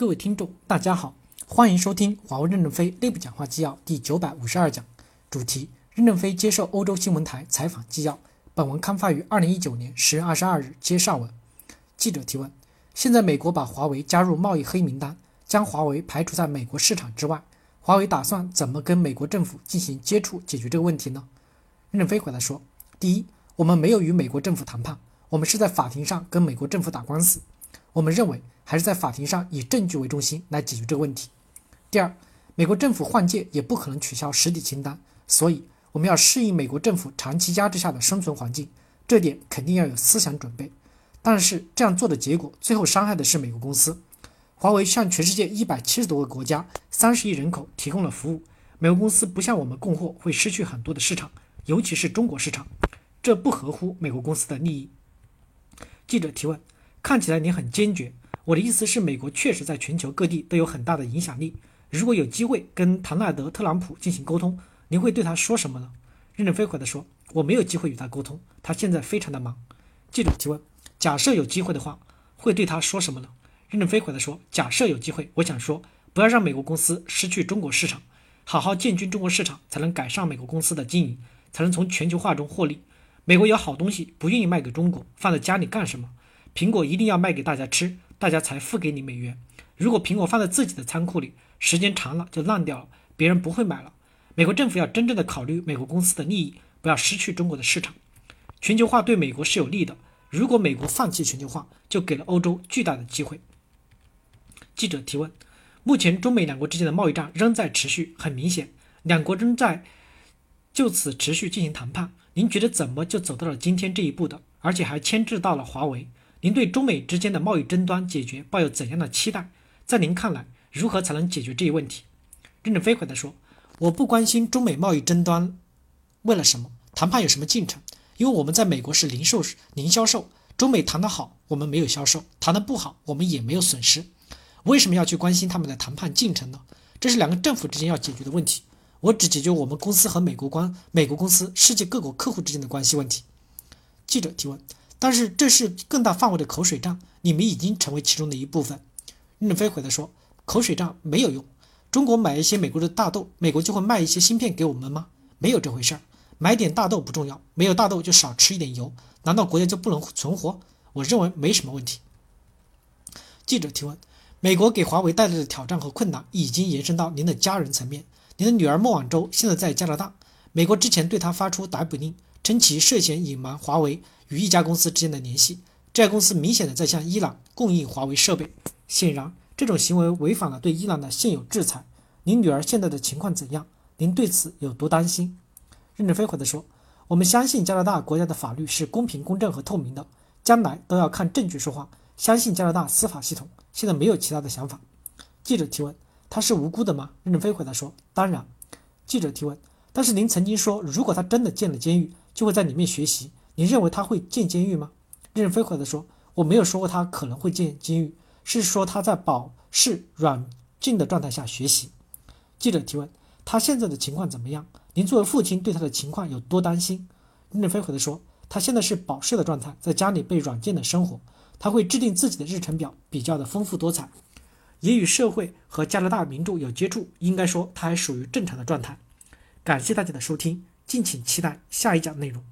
各位听众，大家好，欢迎收听华为任正非内部讲话纪要第九百五十二讲，主题：任正非接受欧洲新闻台采访纪要。本文刊发于二零一九年十月二十二日。接上文，记者提问：现在美国把华为加入贸易黑名单，将华为排除在美国市场之外，华为打算怎么跟美国政府进行接触，解决这个问题呢？任正非回答说：第一，我们没有与美国政府谈判，我们是在法庭上跟美国政府打官司。我们认为还是在法庭上以证据为中心来解决这个问题。第二，美国政府换届也不可能取消实体清单，所以我们要适应美国政府长期压制下的生存环境，这点肯定要有思想准备。但是这样做的结果，最后伤害的是美国公司。华为向全世界一百七十多个国家、三十亿人口提供了服务，美国公司不向我们供货会失去很多的市场，尤其是中国市场，这不合乎美国公司的利益。记者提问。看起来你很坚决，我的意思是，美国确实在全球各地都有很大的影响力。如果有机会跟唐纳德·特朗普进行沟通，您会对他说什么呢？任正非回答说：“我没有机会与他沟通，他现在非常的忙。”记者提问：“假设有机会的话，会对他说什么呢？”任正非回答说：“假设有机会，我想说，不要让美国公司失去中国市场，好好建军中国市场，才能改善美国公司的经营，才能从全球化中获利。美国有好东西不愿意卖给中国，放在家里干什么？”苹果一定要卖给大家吃，大家才付给你美元。如果苹果放在自己的仓库里，时间长了就烂掉了，别人不会买了。美国政府要真正的考虑美国公司的利益，不要失去中国的市场。全球化对美国是有利的，如果美国放弃全球化，就给了欧洲巨大的机会。记者提问：目前中美两国之间的贸易战仍在持续，很明显，两国仍在就此持续进行谈判。您觉得怎么就走到了今天这一步的，而且还牵制到了华为？您对中美之间的贸易争端解决抱有怎样的期待？在您看来，如何才能解决这一问题？任正非回答说：“我不关心中美贸易争端，为了什么？谈判有什么进程？因为我们在美国是零售零销售，中美谈得好，我们没有销售；谈得不好，我们也没有损失。为什么要去关心他们的谈判进程呢？这是两个政府之间要解决的问题。我只解决我们公司和美国关美国公司、世界各国客户之间的关系问题。”记者提问。但是这是更大范围的口水战，你们已经成为其中的一部分。任正非回答说：“口水战没有用。中国买一些美国的大豆，美国就会卖一些芯片给我们吗？没有这回事儿。买点大豆不重要，没有大豆就少吃一点油，难道国家就不能存活？我认为没什么问题。”记者提问：“美国给华为带来的挑战和困难已经延伸到您的家人层面。您的女儿孟晚舟现在在加拿大，美国之前对她发出逮捕令，称其涉嫌隐瞒华为。”与一家公司之间的联系，这家公司明显的在向伊朗供应华为设备，显然这种行为违反了对伊朗的现有制裁。您女儿现在的情况怎样？您对此有多担心？任正非回答说：“我们相信加拿大国家的法律是公平、公正和透明的，将来都要看证据说话。相信加拿大司法系统，现在没有其他的想法。”记者提问：“他是无辜的吗？”任正非回答说：“当然。”记者提问：“但是您曾经说，如果他真的进了监狱，就会在里面学习。”你认为他会进监狱吗？任正非回答说：“我没有说过他可能会进监狱，是说他在保释软禁的状态下学习。”记者提问：“他现在的情况怎么样？您作为父亲对他的情况有多担心？”任正非回答说：“他现在是保释的状态，在家里被软禁的生活，他会制定自己的日程表，比较的丰富多彩，也与社会和加拿大民众有接触，应该说他还属于正常的状态。”感谢大家的收听，敬请期待下一讲内容。